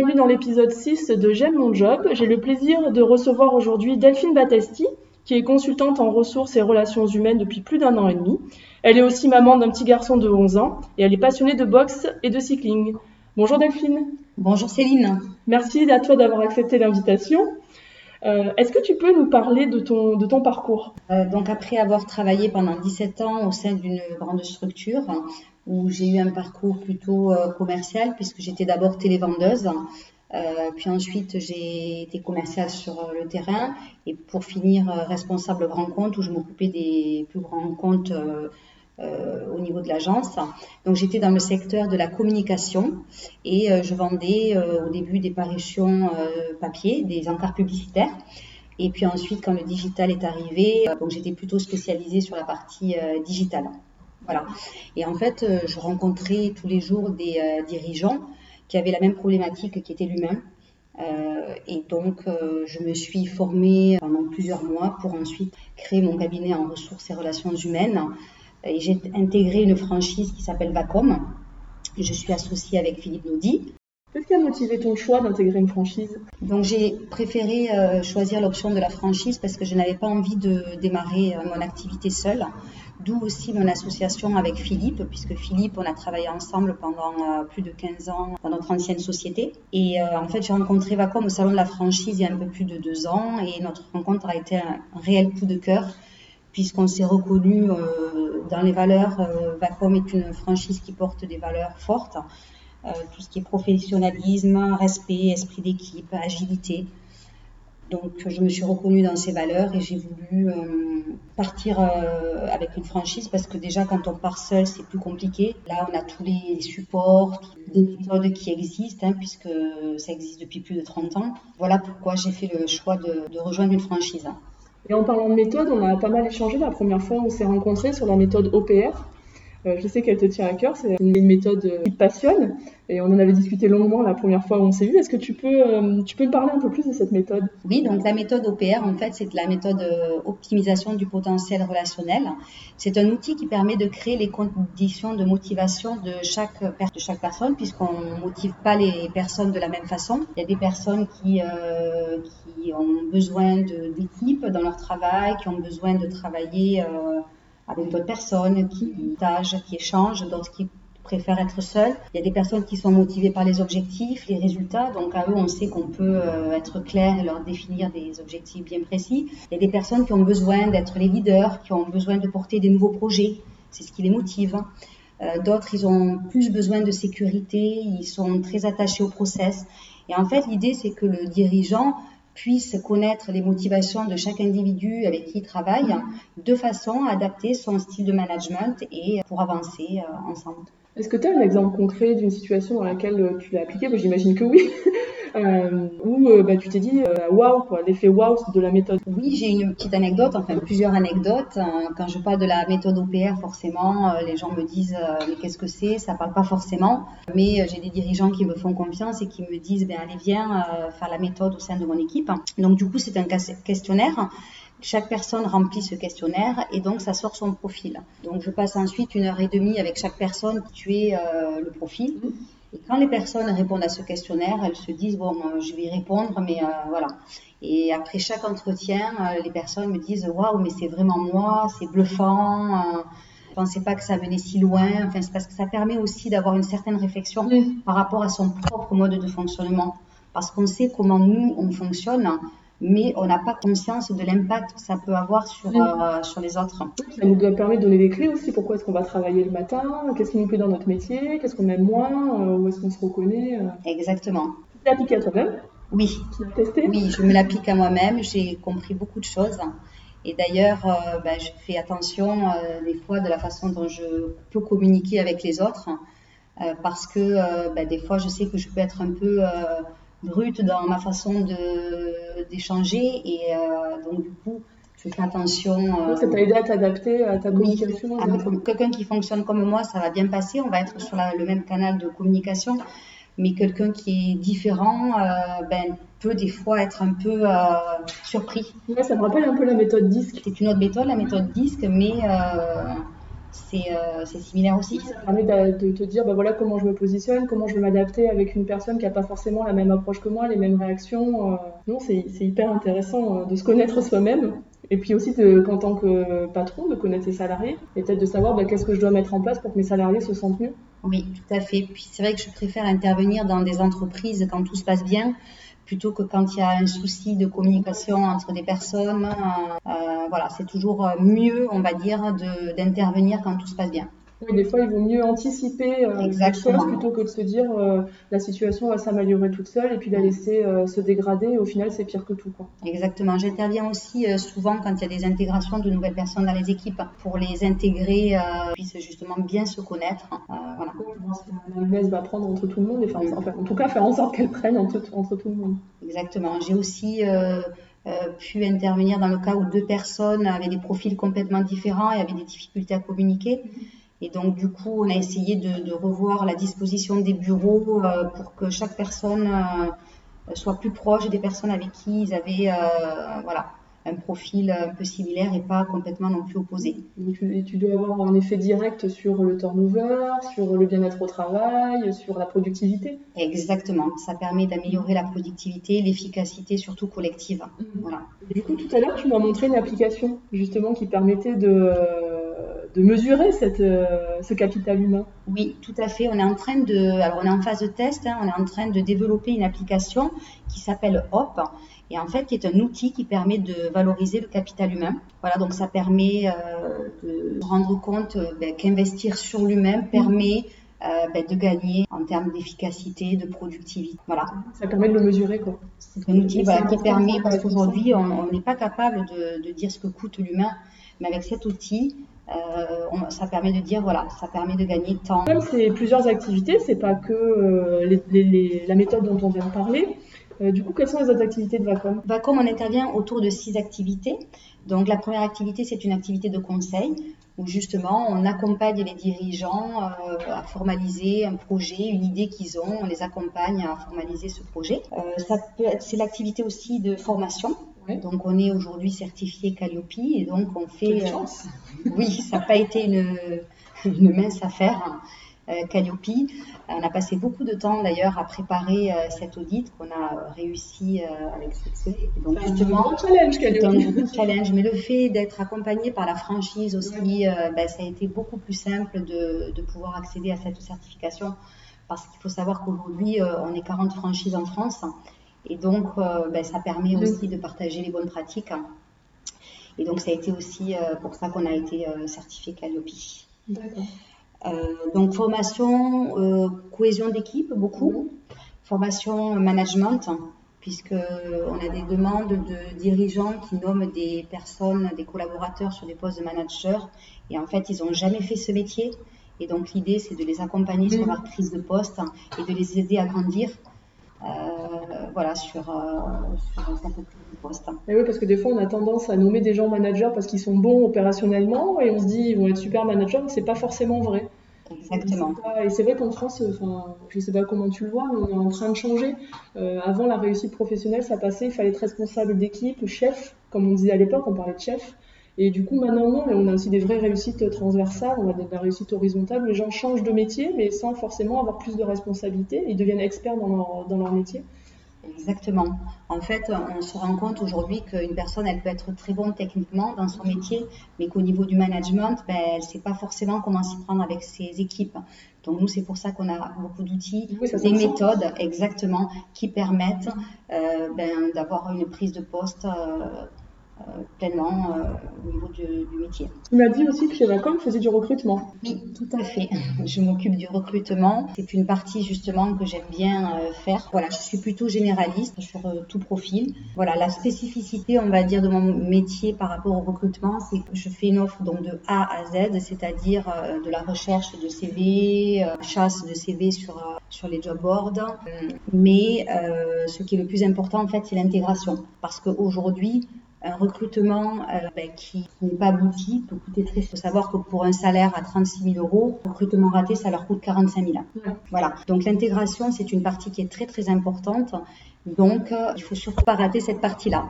Bienvenue dans l'épisode 6 de J'aime mon job. J'ai le plaisir de recevoir aujourd'hui Delphine Battesti, qui est consultante en ressources et relations humaines depuis plus d'un an et demi. Elle est aussi maman d'un petit garçon de 11 ans et elle est passionnée de boxe et de cycling. Bonjour Delphine. Bonjour Céline. Merci à toi d'avoir accepté l'invitation. Euh, Est-ce que tu peux nous parler de ton, de ton parcours? Euh, Donc après avoir travaillé pendant 17 ans au sein d'une grande structure où j'ai eu un parcours plutôt euh, commercial puisque j'étais d'abord télévendeuse, euh, puis ensuite j'ai été commerciale sur le terrain et pour finir responsable grand compte où je m'occupais des plus grands comptes euh, au niveau de l'agence. Donc j'étais dans le secteur de la communication et euh, je vendais euh, au début des parutions papier, des encarts publicitaires. Et puis ensuite, quand le digital est arrivé, donc j'étais plutôt spécialisée sur la partie digitale. Voilà. Et en fait, je rencontrais tous les jours des dirigeants qui avaient la même problématique qui était l'humain. et donc, je me suis formée pendant plusieurs mois pour ensuite créer mon cabinet en ressources et relations humaines et j'ai intégré une franchise qui s'appelle Vacom. Je suis associée avec Philippe Naudy. Qu'est-ce qui a motivé ton choix d'intégrer une franchise? Donc j'ai préféré euh, choisir l'option de la franchise parce que je n'avais pas envie de démarrer euh, mon activité seule. D'où aussi mon association avec Philippe, puisque Philippe, on a travaillé ensemble pendant euh, plus de 15 ans dans notre ancienne société. Et en fait, j'ai rencontré Vacom au salon de la franchise il y a un peu plus de deux ans et notre rencontre a été un réel coup de cœur puisqu'on s'est reconnu dans les valeurs. Vacom est une franchise qui porte des valeurs fortes, tout ce qui est professionnalisme, respect, esprit d'équipe, agilité. Donc je me suis reconnue dans ces valeurs et j'ai voulu partir avec une franchise parce que déjà quand on part seul c'est plus compliqué. Là on a tous les supports, des méthodes qui existent hein, puisque ça existe depuis plus de 30 ans. Voilà pourquoi j'ai fait le choix de, de rejoindre une franchise. Et en parlant de méthode, on a pas mal échangé la première fois où on s'est rencontrés sur la méthode OPR. Euh, je sais qu'elle te tient à cœur, c'est une méthode euh, qui te passionne et on en avait discuté longuement la première fois où on s'est vu. Est-ce que tu peux, euh, tu peux me parler un peu plus de cette méthode? Oui, donc la méthode OPR, en fait, c'est la méthode optimisation du potentiel relationnel. C'est un outil qui permet de créer les conditions de motivation de chaque, personne, puisqu'on ne motive pas les personnes de la même façon. Il y a des personnes qui, qui ont besoin d'équipe dans leur travail, qui ont besoin de travailler avec d'autres personnes qui partagent, qui échangent, d'autres qui préfèrent être seuls. Il y a des personnes qui sont motivées par les objectifs, les résultats. Donc à eux, on sait qu'on peut euh, être clair et leur définir des objectifs bien précis. Il y a des personnes qui ont besoin d'être les leaders, qui ont besoin de porter des nouveaux projets. C'est ce qui les motive. Euh, d'autres, ils ont plus besoin de sécurité, ils sont très attachés au process. Et en fait, l'idée, c'est que le dirigeant puisse connaître les motivations de chaque individu avec qui il travaille de façon à adapter son style de management et pour avancer euh, ensemble. Est-ce que tu as un exemple concret d'une situation dans laquelle tu l'as appliqué? J'imagine que oui. euh, où euh, bah, tu t'es dit euh, waouh, wow, l'effet waouh wow de la méthode. Oui, j'ai une petite anecdote, enfin plusieurs anecdotes. Quand je parle de la méthode OPR, forcément, les gens me disent mais qu'est-ce que c'est? Ça parle pas forcément. Mais j'ai des dirigeants qui me font confiance et qui me disent ben allez viens faire la méthode au sein de mon équipe. Donc du coup c'est un questionnaire. Chaque personne remplit ce questionnaire et donc ça sort son profil. Donc je passe ensuite une heure et demie avec chaque personne qui euh, le profil. Et quand les personnes répondent à ce questionnaire, elles se disent bon, euh, je vais y répondre, mais euh, voilà. Et après chaque entretien, euh, les personnes me disent waouh, mais c'est vraiment moi, c'est bluffant. Euh, je pensais pas que ça venait si loin. Enfin, c'est parce que ça permet aussi d'avoir une certaine réflexion par rapport à son propre mode de fonctionnement. Parce qu'on sait comment nous on fonctionne, mais on n'a pas conscience de l'impact que ça peut avoir sur, euh, sur les autres. Ça nous permettre de donner des clés aussi. Pourquoi est-ce qu'on va travailler le matin? Qu'est-ce qui nous plaît dans notre métier? Qu'est-ce qu'on aime moins? Euh, Où est-ce qu'on se reconnaît? Euh? Exactement. Tu l'appliques à toi-même? Oui. Tu l'as testé? Oui, je me l'applique à moi-même. J'ai compris beaucoup de choses. Et d'ailleurs, euh, ben, je fais attention des fois de la façon dont je peux communiquer avec les autres. Parce que ben, des fois, je sais que je peux être un peu brute dans ma façon d'échanger et euh, donc du coup je fais attention. Euh, ça t'a aidé à t'adapter à ta communication oui, Quelqu'un qui fonctionne comme moi, ça va bien passer, on va être sur la, le même canal de communication, mais quelqu'un qui est différent euh, ben, peut des fois être un peu surpris. Ouais, ça me rappelle un peu la méthode DISC. C'est une autre méthode, la méthode DISC, mais c'est similaire aussi. Ça permet de, te dire bah voilà comment je me positionne, comment je vais m'adapter avec une personne qui n'a pas forcément la même approche que moi, les mêmes réactions. non, c'est hyper intéressant de se connaître soi-même et puis aussi, qu'en tant que patron, de connaître ses salariés et peut-être de savoir bah, qu'est-ce que je dois mettre en place pour que mes salariés se sentent mieux. Oui, tout à fait. Puis c'est vrai que je préfère intervenir dans des entreprises quand tout se passe bien plutôt que quand il y a un souci de communication entre des personnes. Euh, voilà, c'est toujours mieux, on va dire, d'intervenir quand tout se passe bien. Oui, des fois, il vaut mieux anticiper euh, les choses plutôt que de se dire euh, la situation va s'améliorer toute seule et puis la laisser euh, se dégrader. au final, c'est pire que tout. Quoi. Exactement. J'interviens aussi euh, souvent quand il y a des intégrations de nouvelles personnes dans les équipes pour les intégrer, puissent justement bien se connaître. voilà. La mayonnaise va prendre entre tout le monde, et enfin, en tout cas, faire en sorte qu'elle prenne entre, entre, tout le monde. Exactement. J'ai aussi pu intervenir dans le cas où deux personnes avaient des profils complètement différents et avaient des difficultés à communiquer. Et donc, du coup, on a essayé de, revoir la disposition des bureaux euh, pour que chaque personne euh, soit plus proche des personnes avec qui ils avaient euh, voilà, un profil un peu similaire et pas complètement non plus opposé. Et tu, dois avoir un effet direct sur le turnover, sur le bien-être au travail, sur la productivité. Exactement. Ça permet d'améliorer la productivité, l'efficacité, surtout collective. Mmh. Voilà. Du coup, tout à l'heure, tu m'as montré une application justement qui permettait de de mesurer cette, euh, ce capital humain. Oui, tout à fait. On est en train de, alors on est en phase de test, hein, on est en train de développer une application qui s'appelle HOP et en fait qui est un outil qui permet de valoriser le capital humain. Voilà, donc ça permet euh, de rendre compte euh, ben, qu'investir sur l'humain permet ben, de gagner en termes d'efficacité, de productivité. Voilà. Ça permet de le mesurer, quoi. C'est un outil qui permet, parce qu'aujourd'hui, on n'est pas capable de, de, dire ce que coûte l'humain, mais avec cet outil, euh, ça permet de dire voilà, ça permet de gagner temps. Comme c'est plusieurs activités, c'est pas que euh, la méthode dont on vient de parler. Euh, du coup, quelles sont les autres activités de Vacom? Vacom, on intervient autour de six activités. Donc, la première activité, c'est une activité de conseil où justement on accompagne les dirigeants à formaliser un projet, une idée qu'ils ont, on les accompagne à formaliser ce projet. c'est l'activité aussi de formation donc on est aujourd'hui certifié Calliope et donc on fait. Euh, oui, ça n'a pas été une, une, mince affaire. Euh, Calliope. On a passé beaucoup de temps d'ailleurs à préparer euh, cet audit qu'on a réussi avec succès. donc justement, un challenge Calliope. challenge, mais le fait d'être accompagné par la franchise aussi, ben, ça a été beaucoup plus simple de, de, pouvoir accéder à cette certification parce qu'il faut savoir qu'aujourd'hui on est 40 franchises en France et donc, euh, ben, ça permet aussi de partager les bonnes pratiques. Et donc, ça a été aussi euh, pour ça qu'on a été euh, certifié Calliope. Donc, formation, cohésion d'équipe, beaucoup. Formation management, puisqu'on a des demandes de dirigeants qui nomment des personnes, des collaborateurs sur des postes de manager. Et en fait, ils n'ont jamais fait ce métier. Et donc, l'idée, c'est de les accompagner sur leur prise de poste et de les aider à grandir voilà, sur, euh, sur cette poste. Et oui, parce que des fois, on a tendance à nommer des gens managers parce qu'ils sont bons opérationnellement et on se dit ils vont être super managers, mais c'est pas forcément vrai. Exactement. Et c'est vrai qu'en France, enfin, je sais pas comment tu le vois, mais on est en train de changer. Euh, avant, la réussite professionnelle, ça passait, il fallait être responsable d'équipe, chef, comme on disait à l'époque, on parlait de chef. Et du coup, maintenant, non, on a aussi des vraies réussites transversales, on a de la réussite horizontale. Les gens changent de métier, mais sans forcément avoir plus de responsabilités. Ils deviennent experts dans leur, dans leur métier. Exactement. En fait, on se rend compte aujourd'hui qu'une personne, elle peut être très bonne techniquement dans son métier, mais qu'au niveau du management, ben, elle ne sait pas forcément comment s'y prendre avec ses équipes. Donc nous, c'est pour ça qu'on a beaucoup d'outils, des méthodes exactement qui permettent euh, ben, d'avoir une prise de poste euh, pleinement euh, au niveau du, métier. Tu m'as dit aussi que chez Vacom, faisait du recrutement. Oui, tout à fait. Je m'occupe du recrutement. C'est une partie justement que j'aime bien euh, faire. Voilà, je suis plutôt généraliste sur tout profil. Voilà, la spécificité, on va dire, de mon métier par rapport au recrutement, c'est que je fais une offre donc de A à Z, c'est-à-dire de la recherche de CV, chasse de CV sur sur les job boards. Mais ce qui est le plus important en fait, c'est l'intégration, parce qu'aujourd'hui un recrutement euh, ben, qui n'est pas abouti peut coûter très cher. Il faut savoir que pour un salaire à 36 000 euros, recrutement raté, ça leur coûte 45 000. Voilà. Donc l'intégration, c'est une partie qui est très très importante. Donc, euh, il faut surtout pas rater cette partie-là.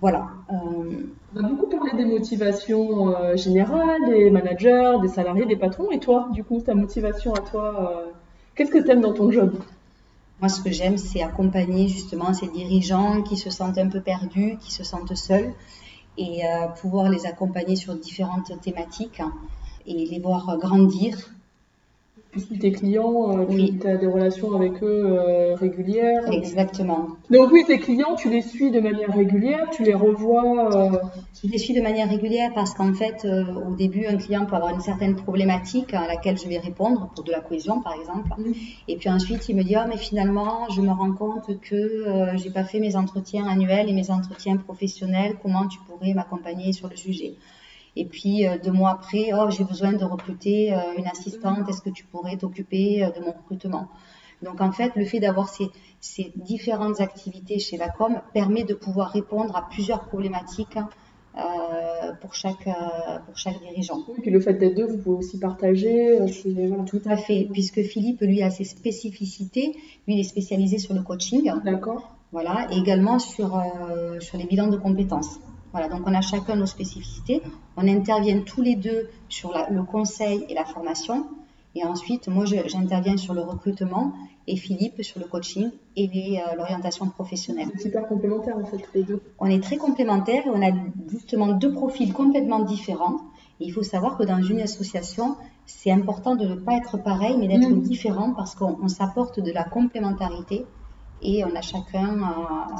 voilà. On a beaucoup parlé des motivations générales, des managers, des salariés, des patrons. Et toi, du coup, ta motivation à toi, qu'est-ce que tu aimes dans ton job? Moi, ce que j'aime, c'est accompagner justement ces dirigeants qui se sentent un peu perdus, qui se sentent seuls, et euh, pouvoir les accompagner sur différentes thématiques et les voir grandir puisque tes clients, euh, tu as des relations avec eux euh, régulières. Exactement. Donc oui, tes clients, tu les suis de manière régulière, tu les revois. Euh... Je les suis de manière régulière parce qu'en fait, au début, un client peut avoir une certaine problématique à laquelle je vais répondre, pour de la cohésion par exemple. Et puis ensuite, il me dit, oh, mais finalement, je me rends compte que j'ai pas fait mes entretiens annuels et mes entretiens professionnels, comment tu pourrais m'accompagner sur le sujet? Et puis euh, deux mois après, oh, j'ai besoin de recruter euh, une assistante, est-ce que tu pourrais t'occuper euh, de mon recrutement? Donc en fait, le fait d'avoir ces, ces, différentes activités chez la com permet de pouvoir répondre à plusieurs problématiques euh, pour, chaque, euh, pour chaque dirigeant. Oui, puis le fait d'être deux, vous pouvez aussi partager. Voilà. Tout à fait, puisque Philippe, lui, a ses spécificités. Lui, il est spécialisé sur le coaching. D'accord. Voilà, et également sur, euh, sur les bilans de compétences. Voilà, donc on a chacun nos spécificités. On intervient tous les deux sur le conseil et la formation. Et ensuite, moi, j'interviens sur le recrutement et Philippe sur le coaching et euh, l'orientation professionnelle. C'est super complémentaire en fait, les deux. On est très complémentaires et on a justement deux profils complètement différents. Et il faut savoir que dans une association, c'est important de ne pas être pareil, mais d'être mmh. différent parce qu'on s'apporte de la complémentarité et on a chacun.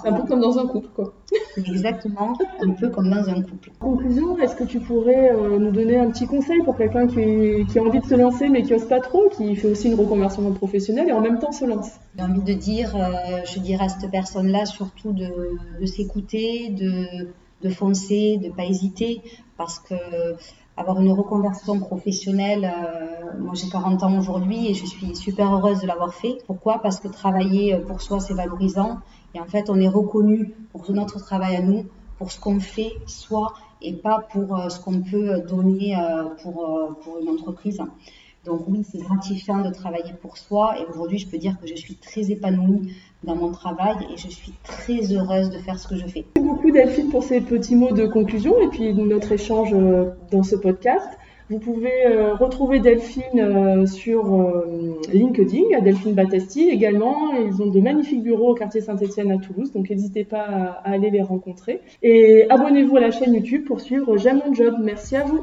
C'est un peu comme dans un couple, quoi. Exactement, un peu comme dans un couple. En conclusion, est-ce que tu pourrais euh, nous donner un petit conseil pour quelqu'un qui, qui, a envie de se lancer mais qui n'ose pas trop, qui fait aussi une reconversion professionnelle et en même temps se lance? J'ai envie de dire, euh, je dirais à cette personne-là surtout de, de s'écouter, de, de foncer, de ne pas hésiter, parce que avoir une reconversion professionnelle. Euh, moi, j'ai 40 ans aujourd'hui et je suis super heureuse de l'avoir fait. Pourquoi? Parce que travailler pour soi, c'est valorisant. Et en fait, on est reconnu pour notre travail à nous, pour ce qu'on fait soi et pas pour euh, ce qu'on peut donner euh, pour, pour une entreprise. Donc oui, c'est gratifiant de travailler pour soi et aujourd'hui, je peux dire que je suis très épanouie dans mon travail et je suis très heureuse de faire ce que je fais. Merci beaucoup Delphine pour ces petits mots de conclusion et puis notre échange euh, dans ce podcast. Vous pouvez euh, retrouver Delphine euh, sur LinkedIn, à Delphine Battesti également. Ils ont de magnifiques bureaux au quartier Saint-Etienne à Toulouse, donc n'hésitez pas à aller les rencontrer. Et abonnez-vous à la chaîne YouTube pour suivre J'aime mon job. Merci à vous.